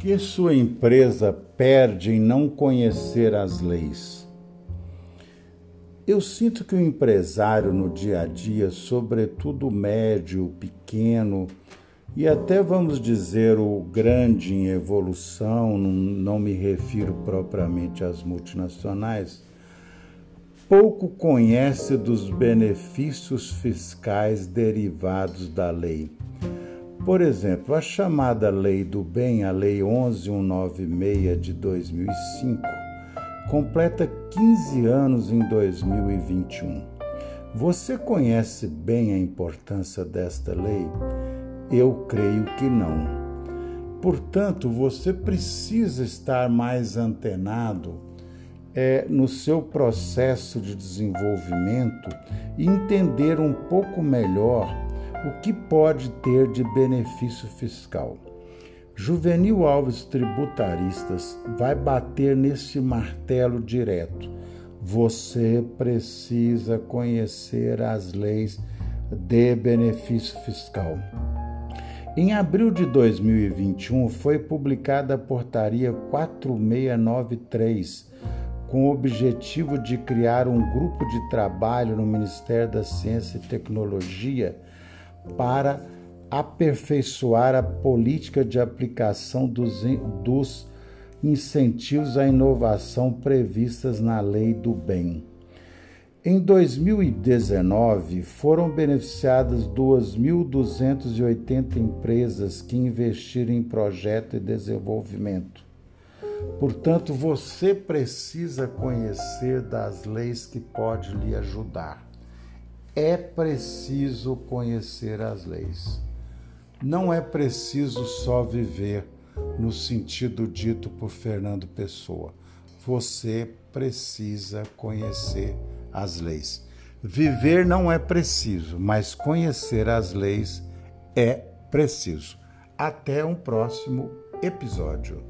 Que sua empresa perde em não conhecer as leis? Eu sinto que o empresário no dia a dia, sobretudo o médio, pequeno e até vamos dizer o grande em evolução, não me refiro propriamente às multinacionais, pouco conhece dos benefícios fiscais derivados da lei. Por exemplo, a chamada Lei do Bem, a Lei 11196 de 2005, completa 15 anos em 2021. Você conhece bem a importância desta lei? Eu creio que não. Portanto, você precisa estar mais antenado é, no seu processo de desenvolvimento e entender um pouco melhor o que pode ter de benefício fiscal. Juvenil Alves Tributaristas vai bater nesse martelo direto. Você precisa conhecer as leis de benefício fiscal. Em abril de 2021 foi publicada a Portaria 4693, com o objetivo de criar um grupo de trabalho no Ministério da Ciência e Tecnologia para aperfeiçoar a política de aplicação dos, dos incentivos à inovação previstas na Lei do Bem. Em 2019, foram beneficiadas 2.280 empresas que investiram em projeto e desenvolvimento. Portanto, você precisa conhecer das leis que pode lhe ajudar é preciso conhecer as leis. Não é preciso só viver no sentido dito por Fernando Pessoa. Você precisa conhecer as leis. Viver não é preciso, mas conhecer as leis é preciso. Até um próximo episódio.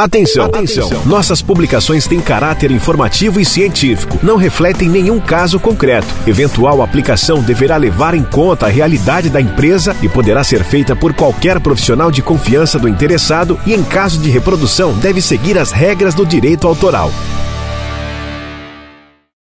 Atenção, atenção! Nossas publicações têm caráter informativo e científico, não refletem nenhum caso concreto. Eventual aplicação deverá levar em conta a realidade da empresa e poderá ser feita por qualquer profissional de confiança do interessado e, em caso de reprodução, deve seguir as regras do direito autoral.